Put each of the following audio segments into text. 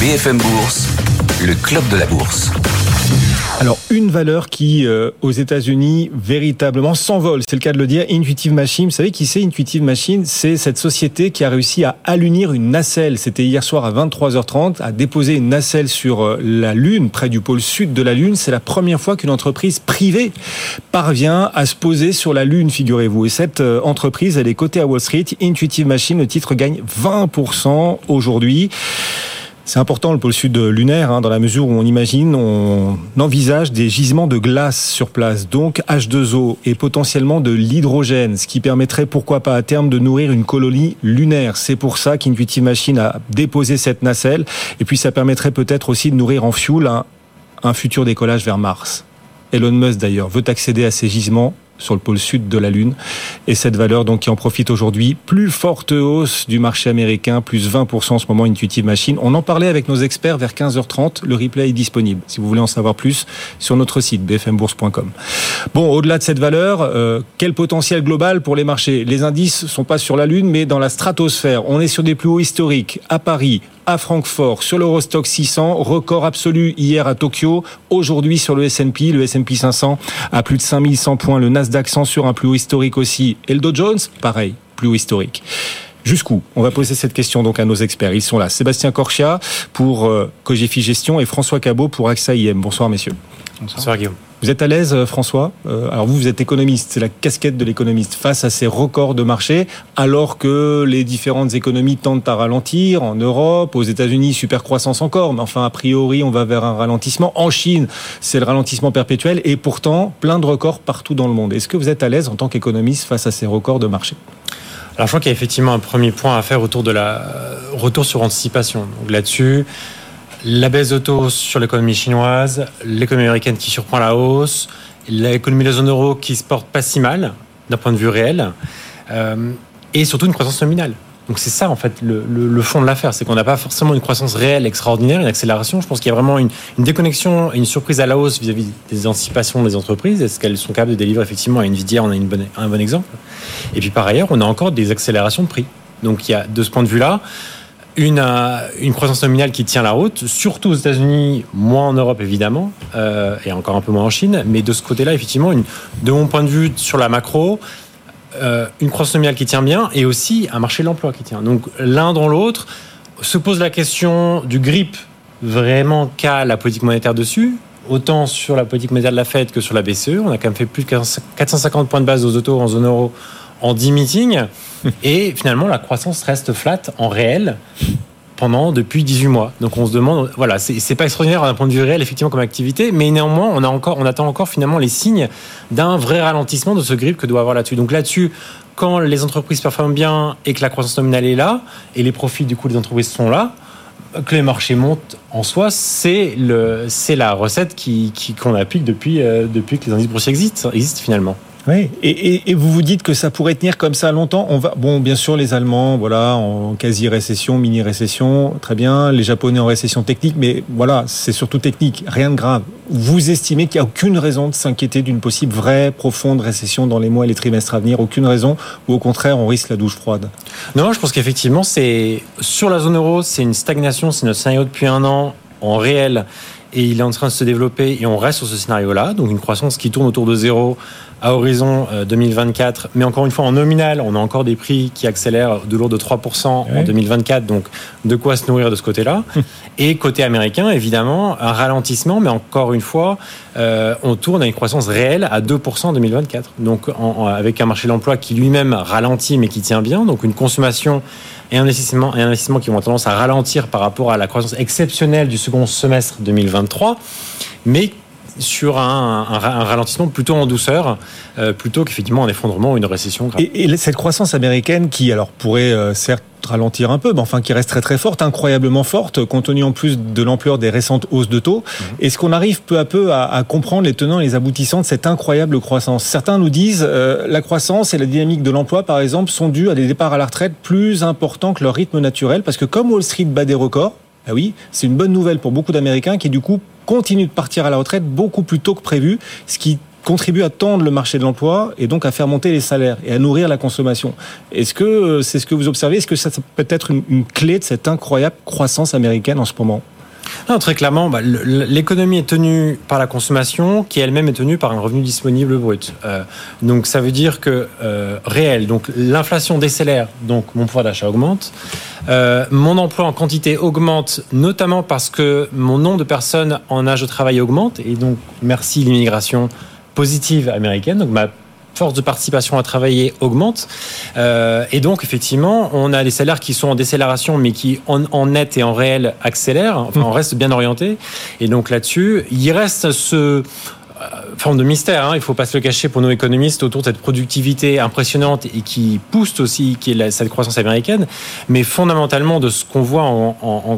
BFM Bourse, le club de la bourse. Alors, une valeur qui, euh, aux États-Unis, véritablement s'envole, c'est le cas de le dire, Intuitive Machine. Vous savez qui c'est Intuitive Machine? C'est cette société qui a réussi à allunir une nacelle. C'était hier soir à 23h30, à déposer une nacelle sur euh, la Lune, près du pôle sud de la Lune. C'est la première fois qu'une entreprise privée parvient à se poser sur la Lune, figurez-vous. Et cette euh, entreprise, elle est cotée à Wall Street. Intuitive Machine, le titre gagne 20% aujourd'hui. C'est important le pôle sud lunaire, hein, dans la mesure où on imagine, on envisage des gisements de glace sur place, donc H2O et potentiellement de l'hydrogène, ce qui permettrait pourquoi pas à terme de nourrir une colonie lunaire. C'est pour ça qu'Intuitive Machine a déposé cette nacelle, et puis ça permettrait peut-être aussi de nourrir en fuel un, un futur décollage vers Mars. Elon Musk d'ailleurs veut accéder à ces gisements sur le pôle sud de la Lune. Et cette valeur donc qui en profite aujourd'hui, plus forte hausse du marché américain, plus 20% en ce moment Intuitive Machine. On en parlait avec nos experts vers 15h30. Le replay est disponible si vous voulez en savoir plus sur notre site bfmbourse.com. Bon, au-delà de cette valeur, euh, quel potentiel global pour les marchés? Les indices sont pas sur la Lune, mais dans la stratosphère. On est sur des plus hauts historiques à Paris, à Francfort, sur l'Eurostock 600, record absolu hier à Tokyo, aujourd'hui sur le S&P, le S&P 500 à plus de 5100 points, le Nasdaq 100 sur un plus haut historique aussi, et le Dow Jones, pareil, plus haut historique. Jusqu'où On va poser cette question donc à nos experts. Ils sont là. Sébastien Corchia pour euh, Cogefi Gestion et François Cabot pour AXA IM. Bonsoir messieurs. Bonsoir Guillaume. Vous êtes à l'aise, euh, François euh, Alors vous, vous êtes économiste, c'est la casquette de l'économiste face à ces records de marché, alors que les différentes économies tentent à ralentir en Europe, aux États-Unis, super croissance encore, mais enfin a priori, on va vers un ralentissement. En Chine, c'est le ralentissement perpétuel, et pourtant plein de records partout dans le monde. Est-ce que vous êtes à l'aise en tant qu'économiste face à ces records de marché? Alors je crois qu'il y a effectivement un premier point à faire autour de la retour sur anticipation. Donc là-dessus la baisse de taux sur l'économie chinoise, l'économie américaine qui surprend la hausse, l'économie de la zone euro qui se porte pas si mal d'un point de vue réel, euh, et surtout une croissance nominale. Donc c'est ça en fait le, fond de l'affaire, c'est qu'on n'a pas forcément une croissance réelle extraordinaire, une accélération. Je pense qu'il y a vraiment une, déconnexion et une surprise à la hausse vis-à-vis des anticipations des entreprises. Est-ce qu'elles sont capables de délivrer effectivement? À Nvidia On a une bonne, un bon exemple. Et puis par ailleurs, on a encore des accélérations de prix. Donc il y a de ce point de vue-là une, euh, une croissance nominale qui tient la route, surtout aux États-Unis, moins en Europe évidemment, euh, et encore un peu moins en Chine. Mais de ce côté-là, effectivement, de mon point de vue sur la macro, euh, une croissance nominale qui tient bien et aussi un marché de l'emploi qui tient. Donc l'un dans l'autre se pose la question du grip vraiment qu'a la politique monétaire dessus. Autant sur la politique monétaire de la Fed que sur la BCE. On a quand même fait plus de 450 points de base aux autos en zone euro en 10 meetings. Et finalement, la croissance reste flat en réel pendant depuis 18 mois. Donc on se demande, voilà, c'est pas extraordinaire d'un point de vue réel effectivement comme activité, mais néanmoins on a encore, on attend encore finalement les signes d'un vrai ralentissement de ce grip que doit avoir là-dessus. Donc là-dessus, quand les entreprises performent bien et que la croissance nominale est là et les profits du coup des entreprises sont là, que les marchés montent en soi, c'est la recette qui, qu'on applique depuis, euh, depuis que les indices boursiers existent, existent finalement. Oui, et, vous vous dites que ça pourrait tenir comme ça longtemps. On va, bon, bien sûr, les Allemands, voilà, en quasi récession, mini récession, très bien. Les Japonais en récession technique, mais voilà, c'est surtout technique, rien de grave. Vous estimez qu'il n'y a aucune raison de s'inquiéter d'une possible vraie, profonde récession dans les mois et les trimestres à venir, aucune raison, ou au contraire, on risque la douche froide? Non, je pense qu'effectivement, c'est sur la zone euro, c'est une stagnation, c'est notre scénario depuis un an en réel et il est en train de se développer et on reste sur ce scénario-là, donc une croissance qui tourne autour de zéro à horizon 2024. Euh, Mais encore une fois, en nominal, on a encore des prix qui accélèrent de l'ordre de 3% en 2024. Donc, de quoi se nourrir de ce côté-là. Et côté américain, évidemment, un ralentissement. Mais encore une fois, euh, on tourne à une croissance réelle à 2% en 2024. Donc, avec un marché de l'emploi qui lui-même ralentit, mais qui tient bien. Donc, une consommation et un investissement, et investissement qui vont tendance à ralentir par rapport à la croissance exceptionnelle du second semestre 2023. Mais sur un, ralentissement plutôt en douceur, euh, plutôt qu'effectivement un effondrement ou une récession. Et, cette croissance américaine qui alors pourrait euh, certes ralentir un peu, mais enfin qui reste très très forte, incroyablement forte, compte tenu en plus de l'ampleur des récentes hausses de taux. Mhm. Est-ce qu'on arrive peu à peu à, comprendre les tenants et les aboutissants de cette incroyable croissance? Certains nous disent euh, la croissance et la dynamique de l'emploi, par exemple, sont dues à des départs à la retraite plus importants que leur rythme naturel, parce que comme Wall Street bat des records, ah oui, c'est une bonne nouvelle pour beaucoup d'Américains qui du coup continuent de partir à la retraite beaucoup plus tôt que prévu, ce qui contribue à tendre le marché de l'emploi et donc à faire monter les salaires et à nourrir la consommation. Est-ce que euh, c'est ce que vous observez? Est-ce que ça peut être une, une clé de cette incroyable croissance américaine en ce moment? Non, très clairement, bah, l'économie est tenue par la consommation, qui elle-même est tenue par un revenu disponible brut. Euh, donc ça veut dire que euh, réel, donc l'inflation décélère, donc mon pouvoir d'achat augmente. Euh, mon emploi en quantité augmente, notamment parce que mon nombre de personnes en âge de travail augmente, et donc merci l'immigration positive américaine. Donc ma force de participation à travailler augmente. Euh, et donc, effectivement, on a des salaires qui sont en décélération, mais qui en, net et en réel accélèrent. Enfin, on reste bien orienté. Et donc là-dessus, il reste ce forme de mystère, hein, il ne faut pas se le cacher pour nos économistes autour de cette productivité impressionnante et qui pousse aussi cette croissance américaine, mais fondamentalement de ce qu'on voit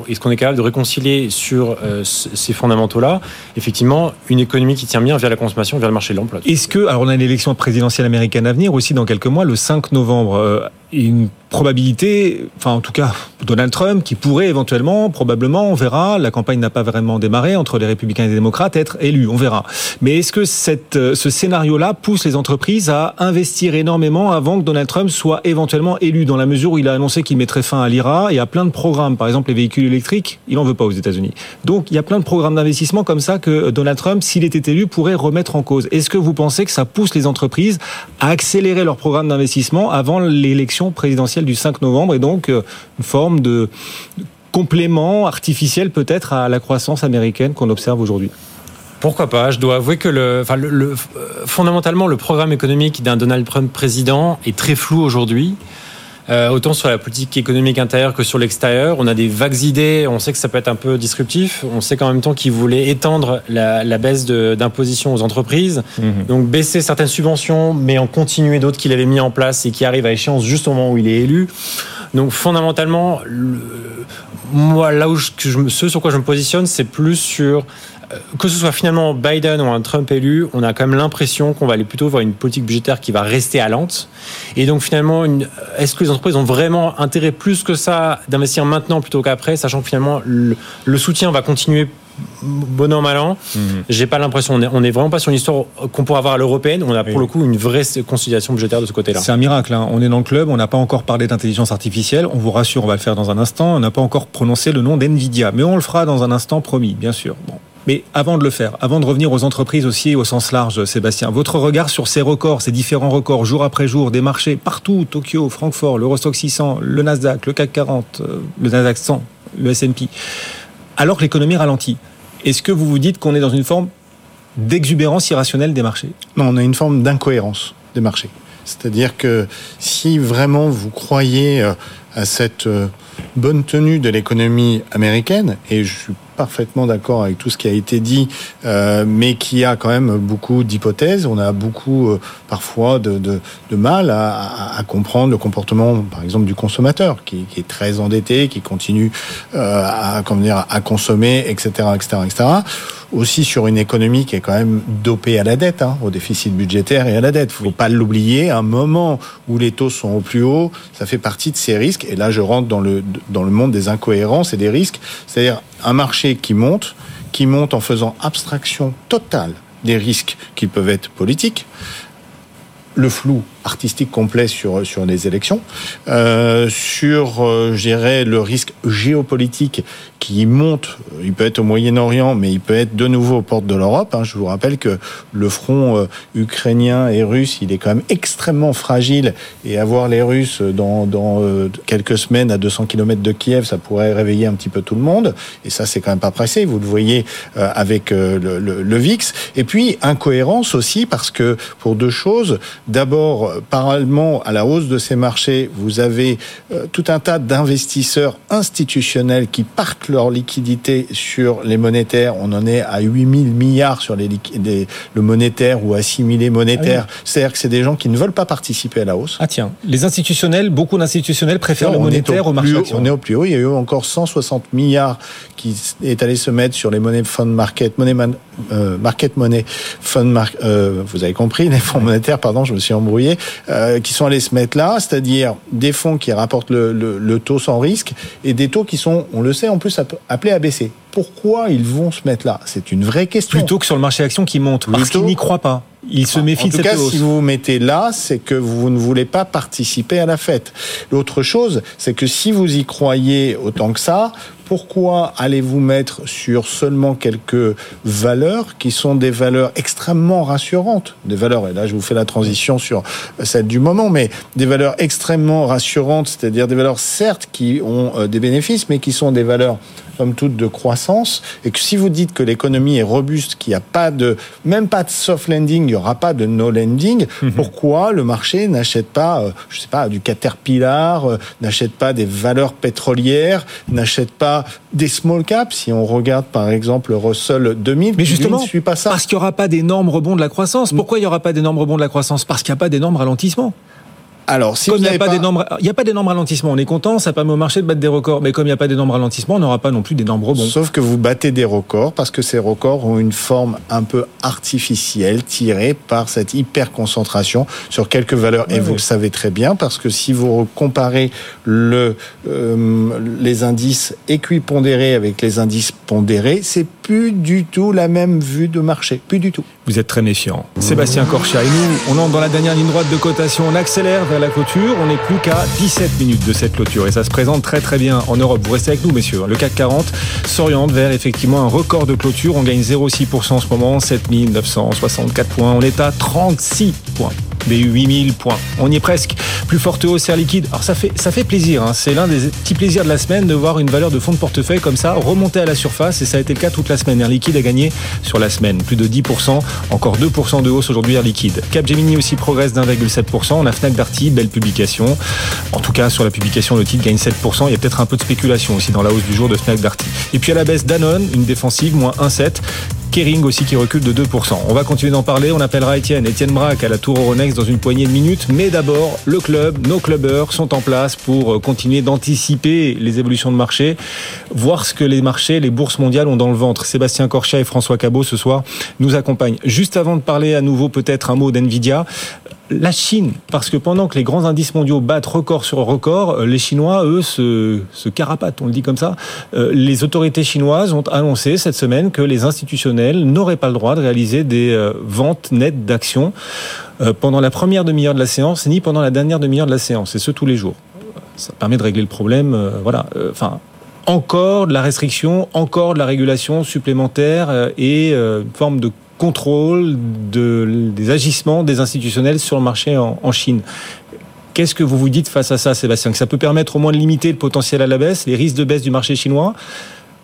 et ce qu'on est capable de réconcilier sur euh, ces fondamentaux-là, effectivement, une économie qui tient bien vers la consommation, vers le marché de l'emploi. Est-ce que, alors on a une élection présidentielle américaine à venir aussi dans quelques mois, le 5 novembre, euh, une probabilité, enfin en tout cas Donald Trump, qui pourrait éventuellement, probablement, on verra, la campagne n'a pas vraiment démarré entre les républicains et les démocrates, être élu, on verra. Mais est-ce que cette, euh, ce scénario-là pousse les entreprises à investir énormément avant que Donald Trump soit éventuellement élu, dans la mesure où il a annoncé qu'il mettrait fin à l'IRA et à plein de programmes, par exemple les véhicules électriques, il n'en veut pas aux États-Unis. Donc il y a plein de programmes d'investissement comme ça que Donald Trump, s'il était élu, pourrait remettre en cause. Est-ce que vous pensez que ça pousse les entreprises à accélérer leur programme d'investissement avant l'élection présidentielle du 5 novembre et donc euh, une forme de complément artificiel peut-être à la croissance américaine qu'on observe aujourd'hui pourquoi pas? Je dois avouer que le, fondamentalement, le programme économique d'un Donald Trump président est très flou aujourd'hui. Euh, autant sur la politique économique intérieure que sur l'extérieur. On a des vagues idées, on sait que ça peut être un peu disruptif, on sait qu'en même temps qu'il voulait étendre la, la baisse d'imposition aux entreprises, mhm. donc baisser certaines subventions, mais en continuer d'autres qu'il avait mis en place et qui arrivent à échéance juste au moment où il est élu. Donc fondamentalement, le, moi là où je, ce sur quoi je me positionne, c'est plus sur que ce soit finalement Biden ou un Trump élu, on a quand même l'impression qu'on va aller plutôt voir une politique budgétaire qui va rester à lente. Et donc finalement, est-ce que les entreprises ont vraiment intérêt plus que ça d'investir maintenant plutôt qu'après, sachant que finalement le, soutien va continuer bon an mal an. Mhm. J'ai pas l'impression. On n'est vraiment pas sur une histoire qu'on pourrait avoir à l'européenne. On a pour le coup une vraie conciliation budgétaire de ce côté-là. C'est un miracle. Hein. On est dans le club. On n'a pas encore parlé d'intelligence artificielle. On vous rassure, on va le faire dans un instant. On n'a pas encore prononcé le nom d'Nvidia, mais on le fera dans un instant, promis, bien sûr. Bon. Mais avant de le faire, avant de revenir aux entreprises aussi au sens large, Sébastien, votre regard sur ces records, ces différents records jour après jour des marchés partout, Tokyo, Francfort, l'Eurostock 600, le Nasdaq, le CAC 40, euh, le Nasdaq 100, le S&P, alors que l'économie ralentit. Est-ce que vous vous dites qu'on est dans une forme d'exubérance irrationnelle des marchés? Non, on a une forme d'incohérence des marchés. C'est-à-dire que si vraiment vous croyez euh, à cette euh, bonne tenue de l'économie américaine, et je suis parfaitement d'accord avec tout ce qui a été dit, euh, mais qui a quand même beaucoup d'hypothèses. On a beaucoup euh, parfois de, de, de mal à, à, comprendre le comportement, par exemple, du consommateur, qui, qui est très endetté, qui continue euh, à, comment dire, à consommer, etc., etc., etc. Aussi sur une économie qui est quand même dopée à la dette, hein, au déficit budgétaire et à la dette. Il faut pas l'oublier. Un moment où les taux sont au plus haut, ça fait partie de ces risques. Et là, je rentre dans le dans le monde des incohérences et des risques. C'est-à-dire un marché qui monte, qui monte en faisant abstraction totale des risques qui peuvent être politiques, le flou artistique complet sur, sur les élections, euh, sur, euh, je dirais, le risque géopolitique qui monte, il peut être au Moyen-Orient, mais il peut être de nouveau aux portes de l'Europe. Hein. Je vous rappelle que le front euh, ukrainien et russe, il est quand même extrêmement fragile, et avoir les Russes dans, dans euh, quelques semaines à 200 km de Kiev, ça pourrait réveiller un petit peu tout le monde, et ça, c'est quand même pas pressé, vous le voyez euh, avec le, le, le VIX. Et puis, incohérence aussi, parce que pour deux choses, d'abord, parallèlement à la hausse de ces marchés, vous avez euh, tout un tas d'investisseurs institutionnels qui parquent leur liquidité sur les monétaires. On en est à 8000 milliards sur les, le monétaire ou assimilé monétaire. Ah C'est-à-dire que c'est des gens qui ne veulent pas participer à la hausse. Ah tiens, les institutionnels, beaucoup d'institutionnels préfèrent le monétaire au, marché On est au plus haut. Il y a eu encore 160 milliards qui est allé se mettre sur les monnaies fund market, money euh, market money, fund euh, vous avez compris, les fonds monétaires, pardon, je me suis embrouillé. Euh, qui sont allés se mettre là, c'est-à-dire des fonds qui rapportent le, taux sans risque et des taux qui sont, on le sait, en plus appelés à baisser. Pourquoi ils vont se mettre là? C'est une vraie question. Plutôt que sur le marché action qui monte, parce qu'ils n'y croient pas. Il se méfie en de tout cette cas, hausse. si vous vous mettez là, c'est que vous ne voulez pas participer à la fête. L'autre chose, c'est que si vous y croyez autant que ça, pourquoi allez-vous mettre sur seulement quelques valeurs qui sont des valeurs extrêmement rassurantes? Des valeurs, et là je vous fais la transition sur celle du moment, mais des valeurs extrêmement rassurantes, c'est-à-dire des valeurs certes qui ont euh, des bénéfices, mais qui sont des valeurs somme toute de croissance, et que si vous dites que l'économie est robuste, qu'il n'y a pas de, même pas de soft landing, il n'y aura pas de no landing, pourquoi le marché n'achète pas, euh, je sais pas, du Caterpillar, euh, n'achète pas des valeurs pétrolières, n'achète pas des small caps, si on regarde par exemple le Russell 2000, Mais justement, ne suit pas ça. parce qu'il n'y aura pas d'énormes rebonds de la croissance. Pourquoi il n'y aura pas d'énormes rebonds de la croissance? Parce qu'il n'y a pas d'énormes ralentissements. Alors, si comme il n'y a pas a pas d'énormes ralentissements. On est content, ça permet au marché de battre des records. Mais comme il n'y a pas d'énormes ralentissements, on n'aura pas non plus d'énormes rebonds. Sauf que vous battez des records parce que ces records ont une forme un peu artificielle tirée par cette hyper concentration sur quelques valeurs. Et vous le savez très bien parce que si vous comparez le, euh, les indices équipondérés avec les indices pondérés, c'est plus du tout la même vue de marché. Plus du tout. Vous êtes très méfiant. Sébastien Corchia et nous, on entre dans la dernière ligne droite de cotation. On accélère vers la clôture. On n'est plus qu'à 17 minutes de cette clôture. Et ça se présente très très bien en Europe. Vous restez avec nous, messieurs. Le CAC 40 s'oriente vers effectivement un record de clôture. On gagne 0,6% en ce moment, 7964 points. On est à 36 points des 8000 points. On y est presque. Plus forte hausse Air Liquide. Alors ça fait, ça fait plaisir. hein. C'est l'un des petits plaisirs de la semaine de voir une valeur de fonds de portefeuille comme ça remonter à la surface. Et ça a été le cas toute la semaine. Air Liquide a gagné sur la semaine plus de 10%. Encore 2% de hausse aujourd'hui Air Liquide. Capgemini aussi progresse d'1,7%. On a Fnac Darty, belle publication. En tout cas, sur la publication, le titre gagne 7%. Il y a peut-être un peu de spéculation aussi dans la hausse du jour de Fnac Darty. Et puis à la baisse Danone, une défensive, moins 1,7%. Kering aussi qui recule de 2%. On va continuer d'en parler. On appellera Étienne, Étienne Braque à la Tour Euronext dans une poignée de minutes. Mais d'abord, le club, nos clubbers sont en place pour euh, continuer d'anticiper les évolutions de marché, voir ce que les marchés, les bourses mondiales ont dans le ventre. Sébastien Corchia et François Cabot ce soir nous accompagnent. Juste avant de parler à nouveau peut-être un mot d'NVIDIA, la Chine, parce que pendant que les grands indices mondiaux battent record sur record, euh, les Chinois, eux, se, se carapatent, on le dit comme ça. Euh, Les autorités chinoises ont annoncé cette semaine que les institutionnels n'auraient pas le droit de réaliser des euh, ventes nettes d'actions pendant la première demi-heure de la séance, ni pendant la dernière demi-heure de la séance, et ce tous les jours. Ça permet de régler le problème, voilà. Enfin, encore de la restriction, encore de la régulation supplémentaire et une forme de contrôle de, des agissements des institutionnels sur le marché en, Chine. Qu'est-ce que vous vous dites face à ça, Sébastien Que ça peut permettre au moins de limiter le potentiel à la baisse, les risques de baisse du marché chinois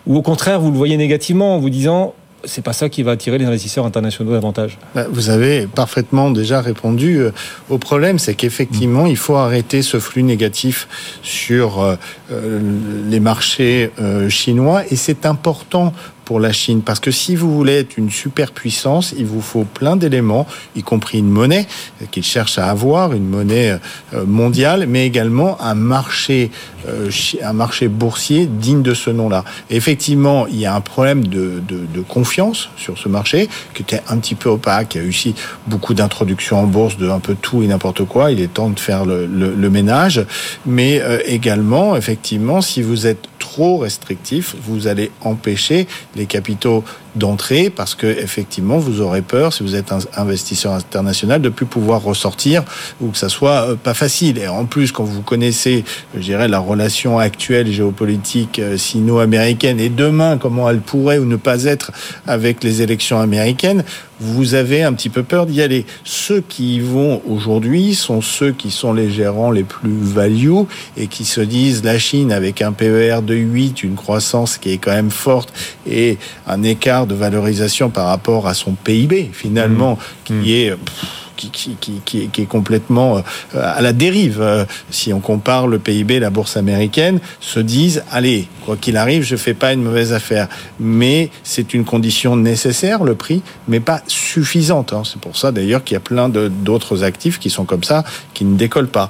Ou au contraire, vous le voyez négativement en vous disant c'est pas ça qui va attirer les investisseurs internationaux davantage? Bah, Vous avez parfaitement déjà répondu euh, au problème, c'est qu'effectivement, il faut arrêter ce flux négatif sur euh, euh, les marchés chinois et c'est important pour la Chine parce que si vous voulez être une superpuissance, il vous faut plein d'éléments, y compris une monnaie qu'ils cherchent à avoir, une monnaie euh, mondiale, mais également un marché, euh, un marché boursier digne de ce nom-là. Effectivement, il y a un problème de, confiance sur ce marché qui était un petit peu opaque. Il y a eu aussi beaucoup d'introductions en bourse de un peu tout et n'importe quoi. Il est temps de faire le, le, le ménage, mais euh, également, effectivement, si vous êtes trop restrictif, vous allez empêcher les capitaux d'entrer parce que effectivement vous aurez peur si vous êtes un investisseur international de plus pouvoir ressortir ou que ça soit euh, pas facile. Et en plus quand vous connaissez je dirais la relation actuelle géopolitique euh, sino-américaine et demain comment elle pourrait ou ne pas être avec les élections américaines vous avez un petit peu peur d'y aller. Ceux qui y vont aujourd'hui sont ceux qui sont les gérants les plus value et qui se disent la Chine avec un PER de 8, une croissance qui est quand même forte et un écart de valorisation par rapport à son PIB finalement qui est pff, qui, est, complètement euh, à la dérive. Euh, si on compare le PIB la bourse américaine, se disent allez, quoi qu'il arrive, je fais pas une mauvaise affaire. Mais c'est une condition nécessaire, le prix, mais pas suffisante. hein. C'est pour ça d'ailleurs qu'il y a plein d'autres actifs qui sont comme ça, qui ne décollent pas.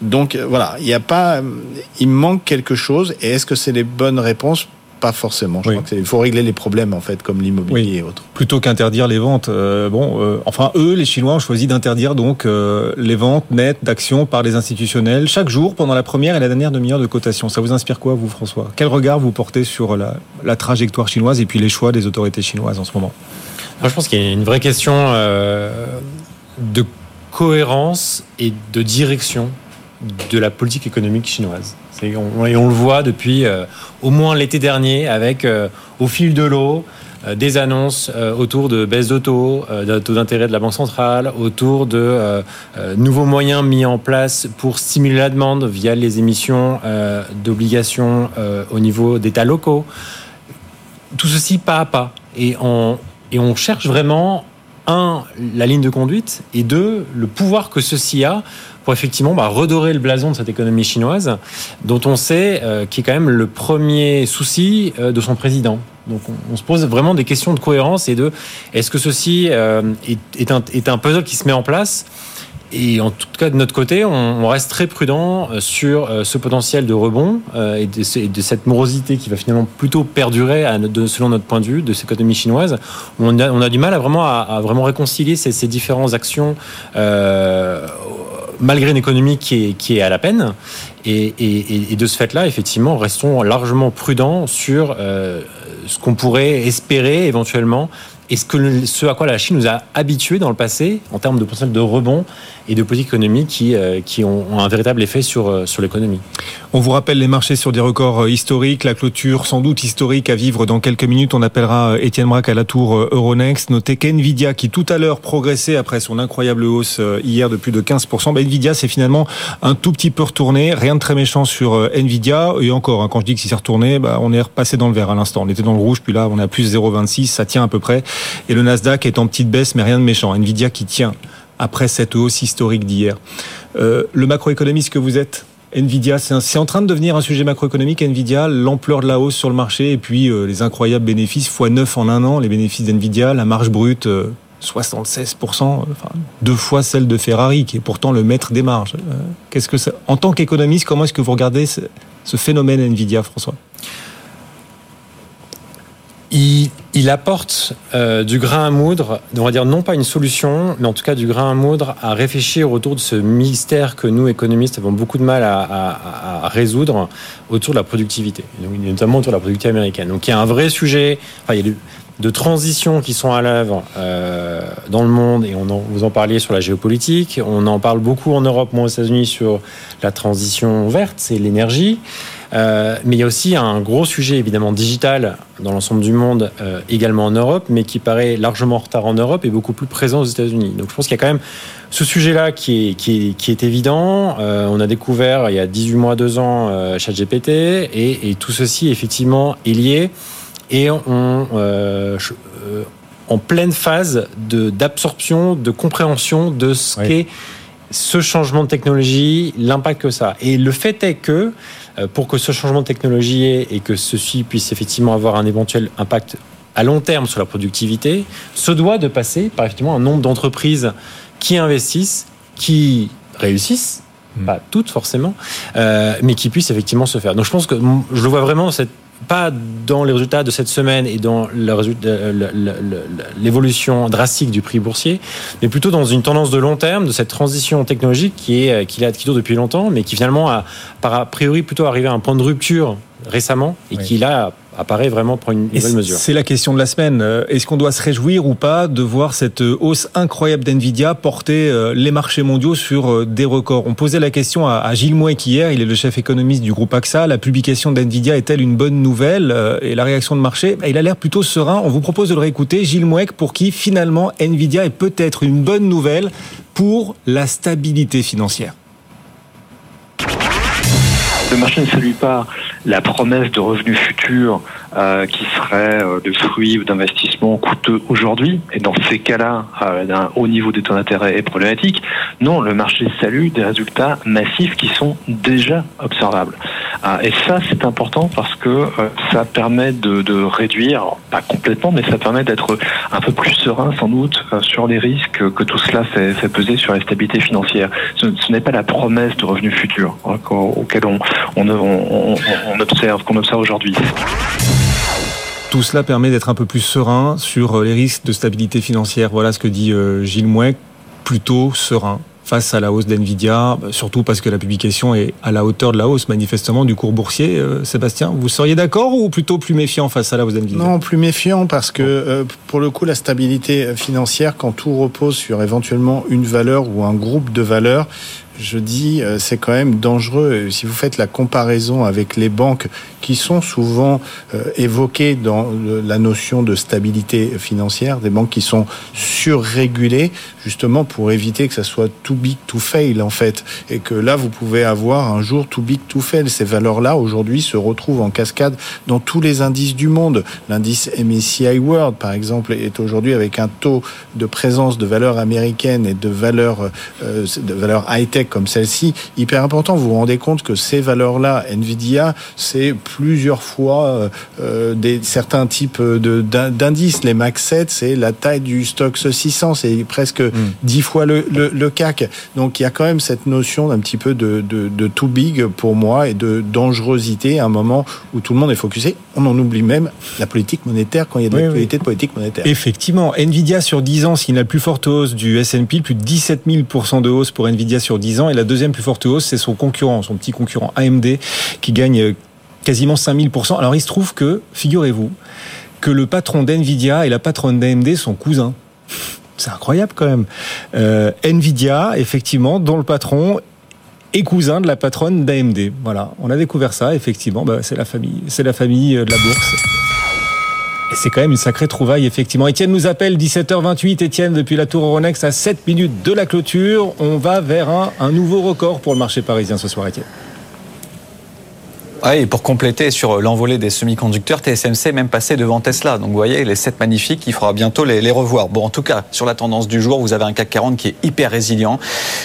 Donc euh, voilà, il n'y a pas, il manque quelque chose. Et est-ce que c'est les bonnes réponses? Pas forcément. Je crois qu'il faut régler les problèmes en fait, comme l'immobilier et autres. Plutôt qu'interdire les ventes. Euh, bon, euh, enfin eux, les Chinois ont choisi d'interdire donc euh, les ventes nettes d'actions par les institutionnels chaque jour pendant la première et la dernière demi-heure de cotation. Ça vous inspire quoi, vous, François? Quel regard vous portez sur la, la, trajectoire chinoise et puis les choix des autorités chinoises en ce moment? Moi, je pense qu'il y a une vraie question de cohérence et de direction de la politique économique chinoise. Et on, le voit depuis euh, au moins l'été dernier avec, euh, au fil de l'eau, euh, des annonces autour de baisse de taux, de taux d'intérêt de la Banque centrale, autour de nouveaux moyens mis en place pour stimuler la demande via les émissions d'obligations au niveau d'États locaux. Tout ceci pas à pas. Et on, et on cherche vraiment, un, la ligne de conduite, et deux, le pouvoir que ceci a effectivement bah, redorer le blason de cette économie chinoise, dont on sait euh, est quand même le premier souci euh, de son président. Donc on, se pose vraiment des questions de cohérence et de est-ce que ceci euh, est, un, puzzle qui se met en place? Et en tout cas, de notre côté, on, reste très prudent sur ce potentiel de rebond et de, cette morosité qui va finalement plutôt perdurer, selon notre point de vue, de cette économie chinoise. On a, on a du mal à vraiment, à, vraiment réconcilier ces, ces différentes actions malgré une économie qui est, qui est à la peine. Et, et, et de ce fait-là, effectivement, restons largement prudents sur euh, ce qu'on pourrait espérer éventuellement et ce, que, ce à quoi la Chine nous a habitués dans le passé en termes de potentiel de rebond et de politiques économiques qui, euh, qui ont, un véritable effet sur, euh, sur l'économie. On vous rappelle les marchés sur des records euh, historiques, la clôture sans doute historique à vivre dans quelques minutes. On appellera Étienne Braque à la tour Euronext. Notez qu'NVIDIA, qui tout à l'heure progressait après son incroyable hausse hier de plus de 15%, bah NVIDIA c'est finalement un tout petit peu retourné. Rien de très méchant sur NVIDIA. Et encore, hein, quand je dis que s'est retourné, bah, on est repassé dans le vert à l'instant. On était dans le rouge, puis là on est à plus 0,26, ça tient à peu près. Et le Nasdaq est en petite baisse, mais rien de méchant. NVIDIA qui tient après cette hausse historique d'hier. Euh, le macroéconomiste que vous êtes, Nvidia, c'est en train de devenir un sujet macroéconomique, Nvidia, l'ampleur de la hausse sur le marché et puis euh, les incroyables bénéfices, x 9 en un an, les bénéfices d'Nvidia, la marge brute, 76%, euh, enfin, deux fois celle de Ferrari, qui est pourtant le maître des marges. qu'est-ce que ça, en tant qu'économiste, comment est-ce que vous regardez ce, ce phénomène Nvidia, François? Il, apporte euh, du grain à moudre, on va dire non pas une solution, mais en tout cas du grain à moudre à réfléchir autour de ce mystère que nous, économistes, avons beaucoup de mal à, résoudre autour de la productivité, notamment autour de la productivité américaine. Donc il y a un vrai sujet, de transitions qui sont à l'œuvre euh, dans le monde, et on vous en parliez sur la géopolitique, on en parle beaucoup en Europe, moins aux États-Unis, sur la transition verte, c'est l'énergie. Euh, mais il y a aussi un gros sujet évidemment digital dans l'ensemble du monde, euh, également en Europe, mais qui paraît largement en retard en Europe et beaucoup plus présent aux États-Unis. Donc je pense qu'il y a quand même ce sujet-là qui est, évident. On a découvert il y a 18 mois, 2 ans, ChatGPT, et, et tout ceci effectivement est lié. Et on, euh, en pleine phase d'absorption, de, compréhension de ce qu'est ce changement de technologie, l'impact que ça a. Et le fait est que euh, pour que ce changement de technologie ait et que ceci puisse effectivement avoir un éventuel impact à long terme sur la productivité, se doit de passer par effectivement un nombre d'entreprises qui investissent, qui réussissent, hmm. pas toutes forcément, euh, mais qui puissent effectivement se faire. Donc je pense que je le vois vraiment cette pas dans les résultats de cette semaine et dans l'évolution drastique du prix boursier, mais plutôt dans une tendance de long terme de cette transition technologique qui est qui, qui dure depuis longtemps, mais qui finalement a, par a priori plutôt arrivé à un point de rupture récemment et qui là apparaît vraiment pour une nouvelle mesure. C'est la question de la semaine. Euh, est-ce qu'on doit se réjouir ou pas de voir cette euh, hausse incroyable d'NVIDIA porter euh, les marchés mondiaux sur des records? On posait la question à Gilles Mouek hier, il est le chef économiste du groupe AXA. La publication d'NVIDIA est-elle une bonne nouvelle Et la réaction de marché, bah, il a l'air plutôt serein. On vous propose de le réécouter. Gilles Mouek, pour qui finalement NVIDIA est peut-être une bonne nouvelle pour la stabilité financière. Le marché ne salue pas la promesse de revenus futurs euh, qui serait euh, de fruits d'investissements coûteux aujourd'hui. Et dans ces cas-là, euh, un haut niveau des taux d'intérêt est problématique. Non, le marché salue des résultats massifs qui sont déjà observables. Euh, et ça, c'est important parce que euh, ça permet de, de, réduire, pas complètement, mais ça permet d'être un peu plus serein sans doute sur les risques que tout cela fait, fait peser sur la stabilité financière. Ce, ce n'est pas la promesse de revenus futurs hein, auquel on, on, on, on observe, qu'on observe aujourd'hui. Tout cela permet d'être un peu plus serein sur les risques de stabilité financière. Voilà ce que dit Gilles Mouin, plutôt serein face à la hausse d'NVIDIA, bah, surtout parce que la publication est à la hauteur de la hausse manifestement du cours boursier. Euh, Sébastien, vous seriez d'accord ou plutôt plus méfiant face à la hausse d'NVIDIA? Non, plus méfiant parce que euh, pour le coup, la stabilité financière, quand tout repose sur éventuellement une valeur ou un groupe de valeurs, je dis, euh, c'est quand même dangereux. Si vous faites la comparaison avec les banques qui sont souvent euh, évoquées dans la notion de stabilité financière, des banques qui sont surrégulées, justement pour éviter que ça soit too big to fail en fait, et que là vous pouvez avoir un jour too big to fail. Ces valeurs-là aujourd'hui se retrouvent en cascade dans tous les indices du monde. L'indice MSCI World, par exemple, est aujourd'hui avec un taux de présence de valeurs américaines et de valeurs euh, valeurs high tech comme celle-ci, hyper important. Vous vous rendez compte que ces valeurs-là, Nvidia, c'est plusieurs fois euh, euh, des, certains types d'indices. Les Max 7, c'est la taille du Stoxx 600, c'est presque mm. dix fois le, le, CAC. Donc il y a quand même cette notion d'un petit peu de, de, de, too big pour moi et de dangerosité à un moment où tout le monde est focusé. On en oublie même la politique monétaire quand il y a de l'actualité de politique monétaire. Effectivement, Nvidia sur 10 ans, s'il n'a plus forte hausse du S&P, plus de 17 000% de hausse pour Nvidia sur 10 ans. Et la deuxième plus forte hausse, c'est son concurrent, son petit concurrent AMD, qui gagne quasiment 5000%. Alors il se trouve que, figurez-vous, que le patron d'NVIDIA et la patronne d'AMD sont cousins. C'est incroyable quand même. Euh, Nvidia, effectivement, dont le patron est cousin de la patronne d'AMD. Voilà, on a découvert ça, effectivement. Bah, c'est la famille, c'est la famille de la bourse. Et c'est quand même une sacrée trouvaille, effectivement. Étienne nous appelle, 17h28. Étienne, depuis la Tour Euronext, à 7 minutes de la clôture. On va vers un, un nouveau record pour le marché parisien ce soir, Étienne. Oui, et pour compléter sur l'envolée des semi-conducteurs, TSMC est même passé devant Tesla. Donc vous voyez, les 7 magnifiques, il faudra bientôt les, les, revoir. Bon, en tout cas, sur la tendance du jour, vous avez un CAC 40 qui est hyper résilient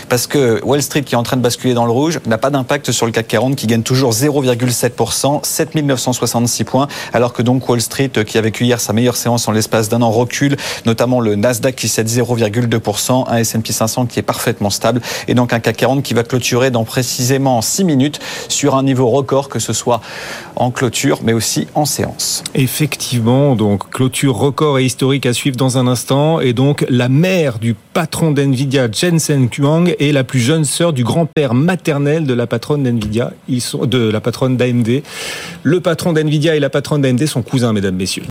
parce que Wall Street, qui est en train de basculer dans le rouge, n'a pas d'impact sur le CAC 40 qui gagne toujours 0,7%, 7966 points, alors que donc Wall Street, qui a vécu hier sa meilleure séance en l'espace d'un an, recule, notamment le Nasdaq qui cède 0,2%, un S&P 500 qui est parfaitement stable et donc un CAC 40 qui va clôturer dans précisément 6 minutes sur un niveau record que ce soit en clôture, mais aussi en séance. Effectivement, donc clôture record et historique à suivre dans un instant. Et donc la mère du patron d'NVIDIA, Jensen Huang, est la plus jeune sœur du grand-père maternel de la patronne d'NVIDIA, de la patronne d'AMD. Le patron d'NVIDIA et la patronne d'AMD sont cousins, mesdames, messieurs.